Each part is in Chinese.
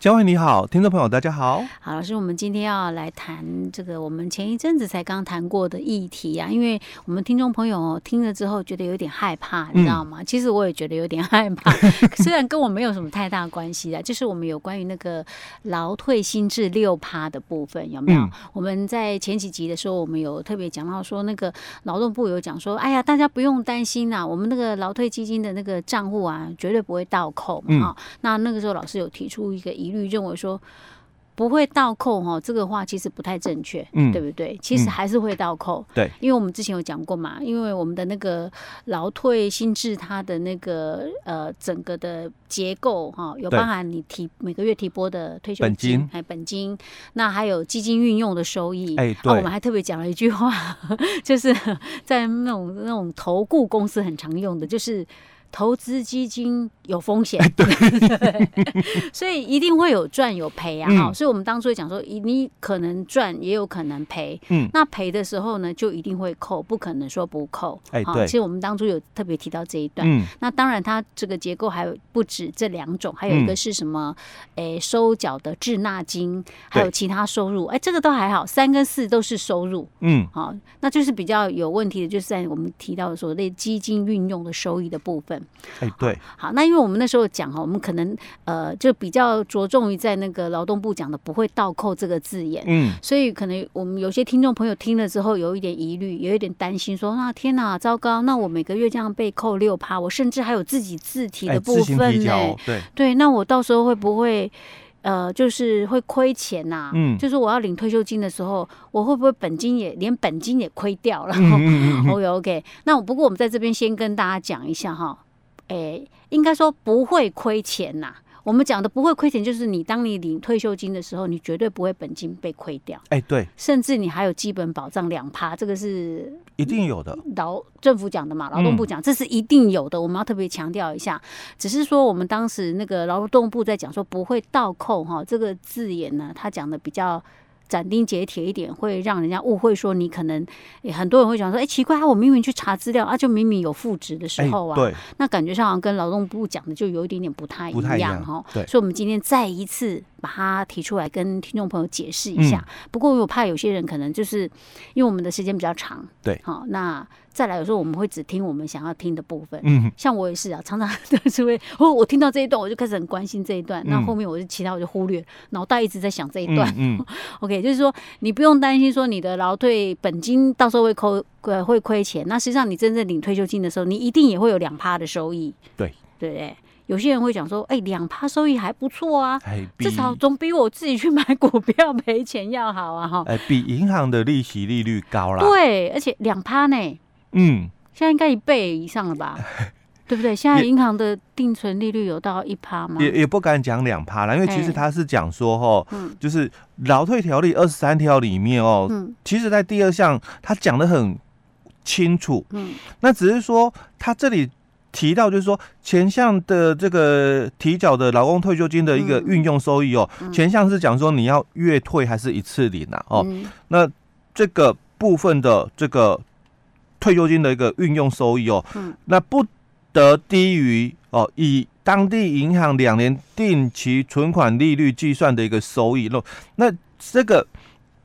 嘉惠你好，听众朋友大家好。好，老师，我们今天要来谈这个我们前一阵子才刚谈过的议题啊，因为我们听众朋友听了之后觉得有点害怕，你知道吗？嗯、其实我也觉得有点害怕，虽然跟我没有什么太大关系啊，就是我们有关于那个劳退新制六趴的部分有没有？嗯、我们在前几集的时候，我们有特别讲到说，那个劳动部有讲说，哎呀，大家不用担心呐、啊，我们那个劳退基金的那个账户啊，绝对不会倒扣嘛。那那个时候老师有提出一个疑。律认为说不会倒扣哈，这个话其实不太正确，嗯，对不对？其实还是会倒扣，对、嗯，因为我们之前有讲过嘛，因为我们的那个劳退心智，它的那个呃整个的结构哈，有包含你提每个月提拨的退休金，还本金，那还有基金运用的收益，哎，对，我们还特别讲了一句话，就是在那种那种投顾公司很常用的，就是。投资基金有风险，对，所以一定会有赚有赔啊。所以我们当初讲说，你可能赚，也有可能赔。嗯，那赔的时候呢，就一定会扣，不可能说不扣。哎，对。其实我们当初有特别提到这一段。嗯。那当然，它这个结构还有不止这两种，还有一个是什么？哎、嗯，收缴的滞纳金，还有其他收入。哎，这个都还好，三跟四都是收入。嗯。好，那就是比较有问题的，就是在我们提到的所谓基金运用的收益的部分。哎，对，好，那因为我们那时候讲哈，我们可能呃就比较着重于在那个劳动部讲的不会倒扣这个字眼，嗯，所以可能我们有些听众朋友听了之后有一点疑虑，有一点担心说，说啊天哪，糟糕，那我每个月这样被扣六趴，我甚至还有自己自提的部分呢、欸，对对，那我到时候会不会呃就是会亏钱呐、啊？嗯，就是我要领退休金的时候，我会不会本金也连本金也亏掉了？嗯嗯嗯 OK OK，那我不过我们在这边先跟大家讲一下哈。哎、欸，应该说不会亏钱呐。我们讲的不会亏钱，就是你当你领退休金的时候，你绝对不会本金被亏掉。哎、欸，对，甚至你还有基本保障两趴，这个是一定有的。劳政府讲的嘛，劳动部讲，这是一定有的。嗯、我们要特别强调一下，只是说我们当时那个劳动部在讲说不会倒扣哈，这个字眼呢，他讲的比较。斩钉截铁一点，会让人家误会说你可能，很多人会讲说，哎，奇怪啊，我明明去查资料啊，就明明有复职的时候啊，对，那感觉上好像跟劳动部讲的就有一点点不太一样哈。对，所以我们今天再一次把它提出来跟听众朋友解释一下。嗯、不过我怕有些人可能就是因为我们的时间比较长，对，好那。再来，有时候我们会只听我们想要听的部分。嗯，像我也是啊，常常 都是会，哦，我听到这一段，我就开始很关心这一段。那、嗯、后，面我就其他我就忽略，脑袋一直在想这一段。嗯，嗯，OK，就是说你不用担心说你的劳退本金到时候会扣呃会亏钱。那实际上你真正领退休金的时候，你一定也会有两趴的收益。对，对不对？有些人会讲说，哎、欸，两趴收益还不错啊，至少总比我自己去买股票赔钱要好啊，哈。哎，比银行的利息利率高啦。对，而且两趴呢。嗯，现在应该一倍以上了吧，对不对？现在银行的定存利率有到一趴吗？也也不敢讲两趴了，因为其实他是讲说哈，就是劳退条例二十三条里面哦，其实在第二项他讲的很清楚，嗯，那只是说他这里提到就是说前项的这个提缴的劳工退休金的一个运用收益哦，前项是讲说你要月退还是一次领啊？哦，那这个部分的这个。退休金的一个运用收益哦，嗯，那不得低于哦，以当地银行两年定期存款利率计算的一个收益。那这个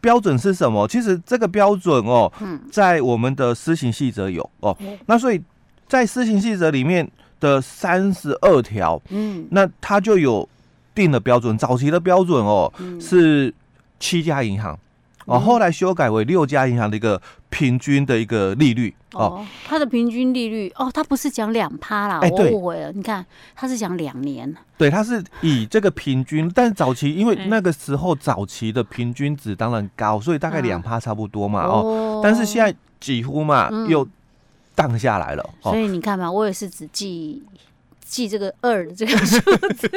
标准是什么？其实这个标准哦，在我们的施行细则有哦。那所以在施行细则里面的三十二条，嗯，那它就有定的标准。早期的标准哦，是七家银行。哦，后来修改为六家银行的一个平均的一个利率哦，它的平均利率哦，它不是讲两趴啦，我误会了。你看，它是讲两年，对，它是以这个平均，但是早期因为那个时候早期的平均值当然高，所以大概两趴差不多嘛哦，但是现在几乎嘛又降下来了，所以你看嘛，我也是只记。记这个二的这个数字，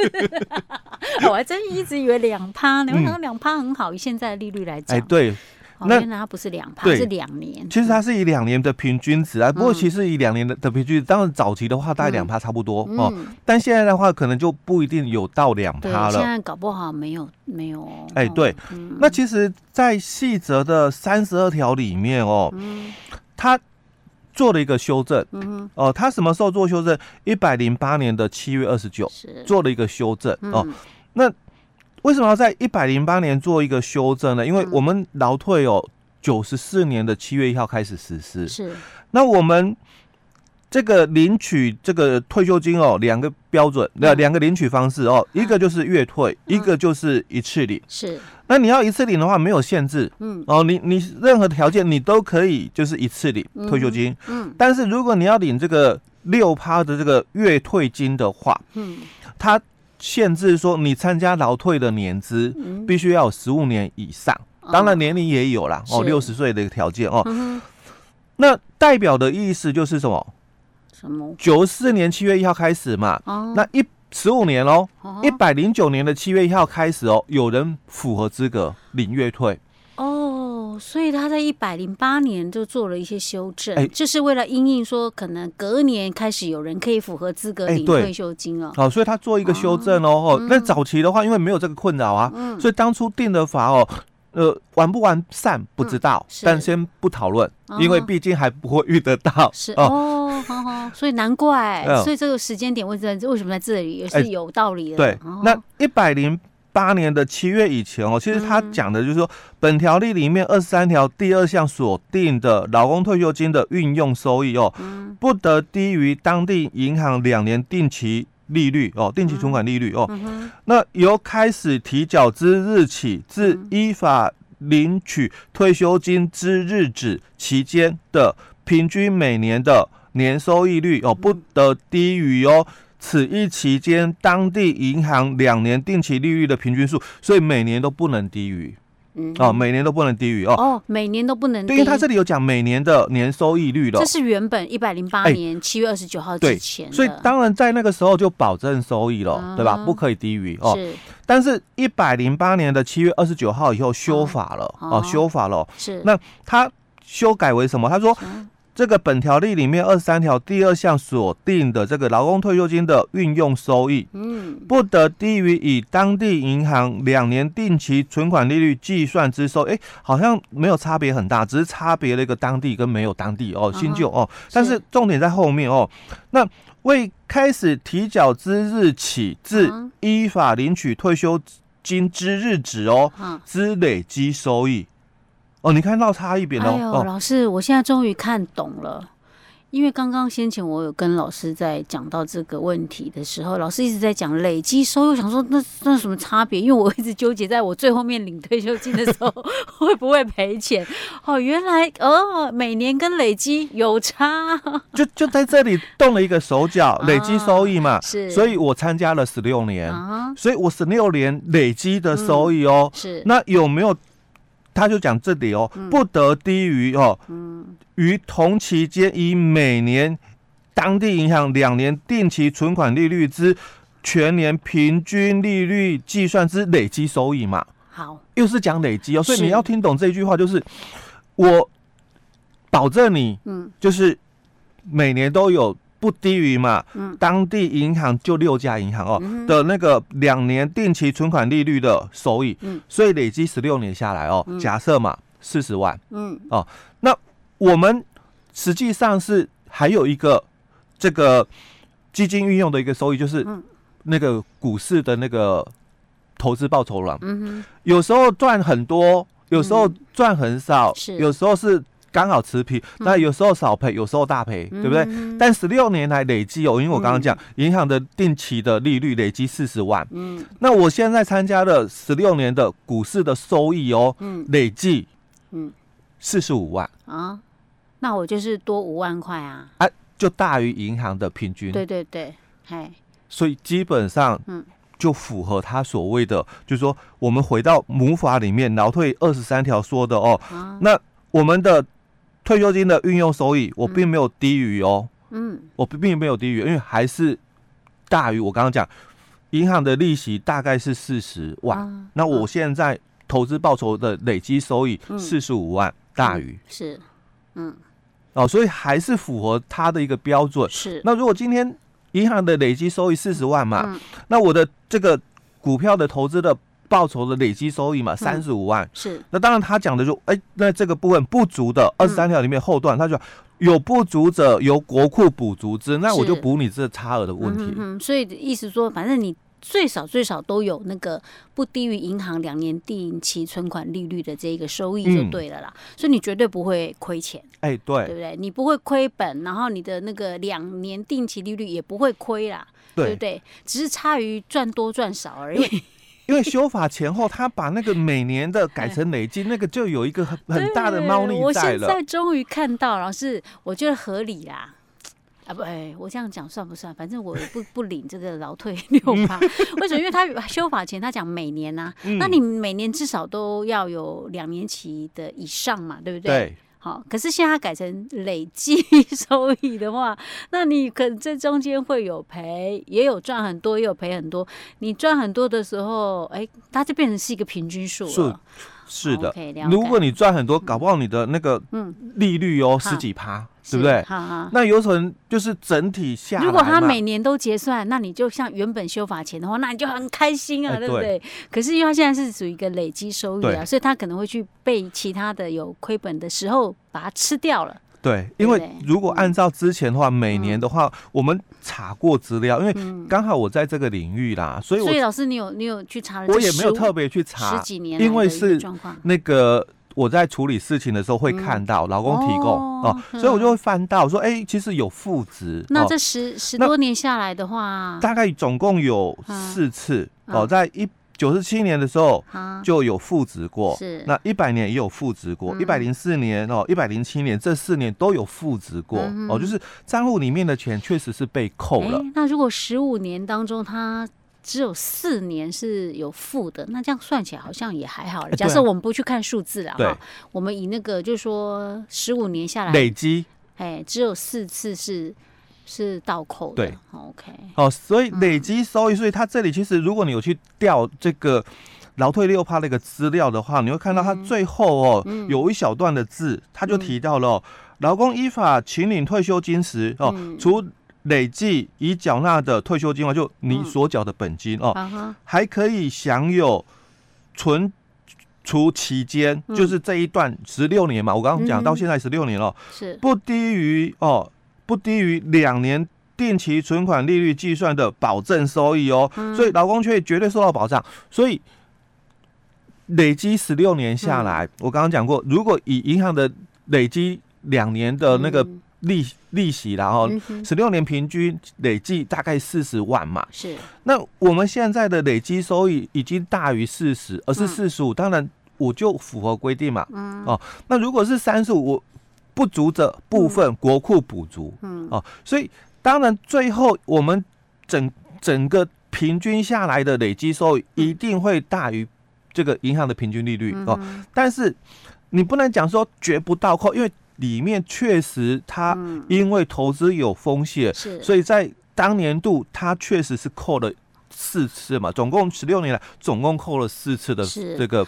我还真一直以为两趴呢。我想两趴很好，以现在的利率来讲，哎，对，那它不是两趴，是两年。其实它是以两年的平均值啊，不过其实以两年的的平均，当然早期的话大概两趴差不多哦，但现在的话可能就不一定有到两趴了。现在搞不好没有没有。哎，对，那其实，在细则的三十二条里面哦，它做了一个修正。嗯哼，哦，他什么时候做修正？一百零八年的七月二十九，做了一个修正。哦，那为什么要在一百零八年做一个修正呢？因为我们劳退哦，九十四年的七月一号开始实施。是，那我们。这个领取这个退休金哦，两个标准，两两个领取方式哦，一个就是月退，一个就是一次领。是，那你要一次领的话，没有限制，嗯，哦，你你任何条件你都可以，就是一次领退休金。嗯，但是如果你要领这个六趴的这个月退金的话，嗯，它限制说你参加劳退的年资必须要有十五年以上，当然年龄也有啦，哦，六十岁的一个条件哦。那代表的意思就是什么？九四年七月一号开始嘛，哦、那一十五年喽，一百零九年的七月一号开始哦，有人符合资格领月退。哦，所以他在一百零八年就做了一些修正，哎，就是为了因应说可能隔年开始有人可以符合资格领退休金哦，好，所以他做一个修正哦，哦，那早期的话因为没有这个困扰啊，嗯、所以当初定的法哦。呃，完不完善不知道，嗯、但先不讨论，嗯、因为毕竟还不会遇得到。是哦，好好，所以难怪，嗯、所以这个时间点为什么为什么在这里也是有道理的。对，哦、那一百零八年的七月以前哦，其实他讲的就是说，嗯、本条例里面二十三条第二项所定的劳工退休金的运用收益哦，嗯、不得低于当地银行两年定期。利率哦，定期存款利率哦，那由开始提缴之日起至依法领取退休金之日止期间的平均每年的年收益率哦，不得低于哦此一期间当地银行两年定期利率的平均数，所以每年都不能低于。嗯，哦，每年都不能低于哦。哦，每年都不能低。对，因为他这里有讲每年的年收益率的。这是原本一百零八年七月二十九号之前、欸。所以当然在那个时候就保证收益了，嗯、对吧？不可以低于哦。是。但是，一百零八年的七月二十九号以后修法了，哦，哦，修法了。是。那他修改为什么？他说。嗯这个本条例里面二十三条第二项所定的这个劳工退休金的运用收益，嗯，不得低于以当地银行两年定期存款利率计算之收，哎，好像没有差别很大，只是差别了一个当地跟没有当地哦，新旧哦，但是重点在后面哦。那未开始提缴之日起至依法领取退休金之日止哦，之累积收益。哦，你看到差一点哦。哎呦，老师，我现在终于看懂了。因为刚刚先前我有跟老师在讲到这个问题的时候，老师一直在讲累积收入，想说那那什么差别？因为我一直纠结在我最后面领退休金的时候 会不会赔钱。哦，原来哦，每年跟累积有差。就就在这里动了一个手脚，累积收益嘛。啊、是。所以我参加了十六年，啊、所以我十六年累积的收益哦。嗯、是。那有没有？他就讲这里哦，不得低于哦，于同期间以每年当地银行两年定期存款利率之全年平均利率计算之累积收益嘛。好，又是讲累积哦，所以你要听懂这句话，就是我保证你，嗯，就是每年都有。不低于嘛，嗯，当地银行就六家银行哦、嗯、的那个两年定期存款利率的收益，嗯，所以累积十六年下来哦，嗯、假设嘛四十万，嗯，哦，那我们实际上是还有一个这个基金运用的一个收益，就是那个股市的那个投资报酬了，嗯，有时候赚很多，有时候赚很少，有时候是。刚好持平，那有时候少赔，有时候大赔，嗯、对不对？嗯、但十六年来累积哦，因为我刚刚讲银、嗯、行的定期的利率累积四十万，嗯，那我现在参加了十六年的股市的收益哦，嗯，累计，嗯，四十五万。啊，那我就是多五万块啊，哎、啊，就大于银行的平均，对对对，嘿，所以基本上，嗯，就符合他所谓的，嗯、就是说我们回到母法里面劳退二十三条说的哦，啊、那我们的。退休金的运用收益，我并没有低于哦，嗯，我并没有低于，因为还是大于我刚刚讲，银行的利息大概是四十万，啊、那我现在投资报酬的累积收益四十五万，大于、嗯、是，嗯，哦，所以还是符合它的一个标准。是，那如果今天银行的累积收益四十万嘛，嗯、那我的这个股票的投资的。报酬的累积收益嘛，三十五万、嗯、是。那当然，他讲的就，哎、欸，那这个部分不足的二十三条里面后段，他就有不足者由国库补足之，那我就补你这差额的问题。嗯，嗯，所以意思说，反正你最少最少都有那个不低于银行两年定期存款利率的这个收益就对了啦。嗯、所以你绝对不会亏钱。哎、欸，对，对不对？你不会亏本，然后你的那个两年定期利率也不会亏啦，对，对不对？只是差于赚多赚少而已。因为修法前后，他把那个每年的改成累计，那个就有一个很很大的猫腻在了。我现在终于看到了，是我觉得合理啦。啊不，哎，我这样讲算不算？反正我不不领这个劳退六趴。为什么？因为他修法前他讲每年呐、啊，那你每年至少都要有两年期的以上嘛，对不对？对。好，可是现在改成累计 收益的话，那你可能这中间会有赔，也有赚很多，也有赔很多。你赚很多的时候，哎，它就变成是一个平均数了。是，是的。如果你赚很多，搞不好你的那个利率哦十几趴。对不对？好好，那有可能就是整体下。如果他每年都结算，那你就像原本修法前的话，那你就很开心啊，欸、对不对？可是因为他现在是属于一个累积收益啊，所以他可能会去被其他的有亏本的时候把它吃掉了。对，因为如果按照之前的话，每年的话，我们查过资料，因为刚好我在这个领域啦，所以我所以老师你有你有去查了？我也没有特别去查十几年，因为是那个。我在处理事情的时候会看到老公提供哦，所以我就会翻到说，哎，其实有复职。那这十十多年下来的话，大概总共有四次哦，在一九十七年的时候就有复职过，是那一百年也有复职过，一百零四年哦，一百零七年这四年都有复职过哦，就是账户里面的钱确实是被扣了。那如果十五年当中他。只有四年是有负的，那这样算起来好像也还好了。假设我们不去看数字了哈，我们以那个就是说十五年下来累积，哎，只有四次是是倒扣的。对，OK。哦，所以累积收益，所以它这里其实如果你有去调这个劳退六趴那个资料的话，你会看到它最后哦有一小段的字，它就提到了劳工依法请领退休金时哦，除累计已缴纳的退休金外，就你所缴的本金哦，还可以享有存储期间，就是这一段十六年嘛。我刚刚讲到现在十六年了，是不低于哦，不低于两年定期存款利率计算的保证收益哦。所以劳工却绝对受到保障。所以累积十六年下来，我刚刚讲过，如果以银行的累积两年的那个。利利息，然后十六年平均累计大概四十万嘛。是。那我们现在的累积收益已经大于四十，而是四十五。当然，我就符合规定嘛。嗯。哦，那如果是三十五，我不足者部分国库补足。嗯。哦，所以当然最后我们整整个平均下来的累积收益一定会大于这个银行的平均利率哦。但是你不能讲说绝不倒扣，因为。里面确实，它因为投资有风险，是，所以在当年度它确实是扣了四次嘛，总共十六年来总共扣了四次的这个。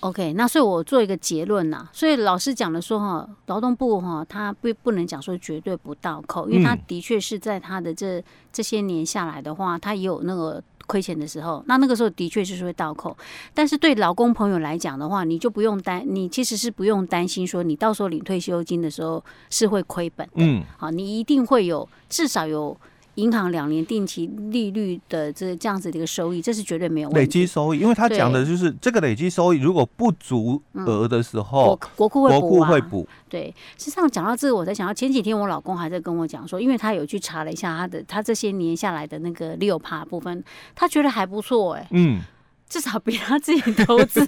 OK，那所以我做一个结论呐，所以老师讲的说哈，劳动部哈，他不不能讲说绝对不倒扣，因为他的确是在他的这这些年下来的话，他也有那个。亏钱的时候，那那个时候的确就是会倒扣，但是对老公朋友来讲的话，你就不用担，你其实是不用担心说你到时候领退休金的时候是会亏本的。嗯，好，你一定会有至少有。银行两年定期利率的这这样子的一个收益，这是绝对没有问题。累积收益，因为他讲的就是这个累积收益，如果不足额的时候，嗯、国库会补、啊、国库会补。对，实际上讲到这个，我才想到前几天我老公还在跟我讲说，因为他有去查了一下他的他这些年下来的那个六趴部分，他觉得还不错哎、欸。嗯。至少比他自己投资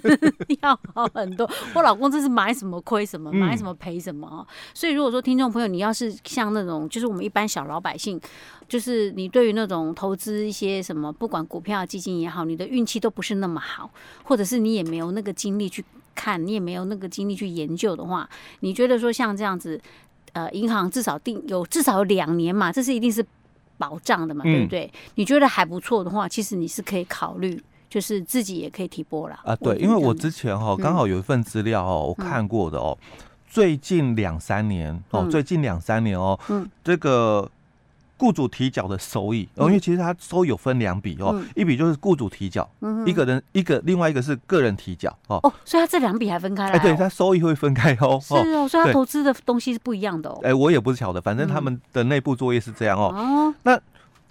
要好很多。我老公这是买什么亏什么，买什么赔什么。所以如果说听众朋友，你要是像那种，就是我们一般小老百姓，就是你对于那种投资一些什么，不管股票、基金也好，你的运气都不是那么好，或者是你也没有那个精力去看，你也没有那个精力去研究的话，你觉得说像这样子，呃，银行至少定有至少有两年嘛，这是一定是保障的嘛，对不对？你觉得还不错的话，其实你是可以考虑。就是自己也可以提拨了啊，对，因为我之前哈刚好有一份资料哦，我看过的哦，最近两三年哦，最近两三年哦，这个雇主提缴的收益，哦，因为其实他收益有分两笔哦，一笔就是雇主提缴，一个人一个，另外一个是个人提缴哦。哦，所以它这两笔还分开来？哎，对，它收益会分开哦。是哦，所以它投资的东西是不一样的哦。哎，我也不是晓得，反正他们的内部作业是这样哦。哦，那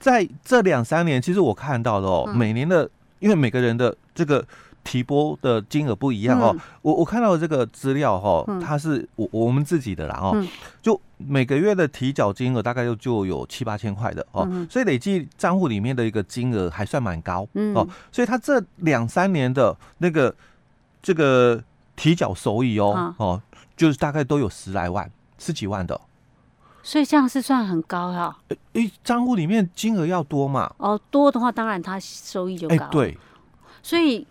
在这两三年，其实我看到的哦，每年的，因为每个人的这个。提拨的金额不一样哦，我我看到的这个资料哈，它是我我们自己的啦哦，就每个月的提缴金额大概就就有七八千块的哦，所以累计账户里面的一个金额还算蛮高哦，所以他这两三年的那个这个提缴收益哦哦，就是大概都有十来万、十几万的，所以这样是算很高哈。诶，账户里面金额要多嘛？哦，多的话当然他收益就高。对，所以。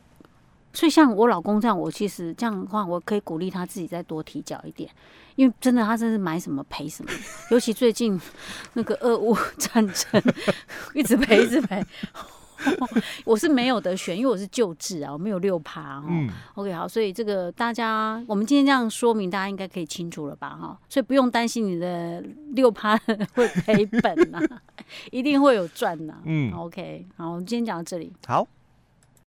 所以像我老公这样，我其实这样的话，我可以鼓励他自己再多提缴一点，因为真的他真是买什么赔什么，尤其最近那个俄乌战争，一直赔一直赔，我是没有得选，因为我是旧制啊，我没有六趴哈。嗯。OK，好，所以这个大家我们今天这样说明，大家应该可以清楚了吧哈？所以不用担心你的六趴会赔本呐、啊，一定会有赚呐、啊。嗯。OK，好，我们今天讲到这里。好。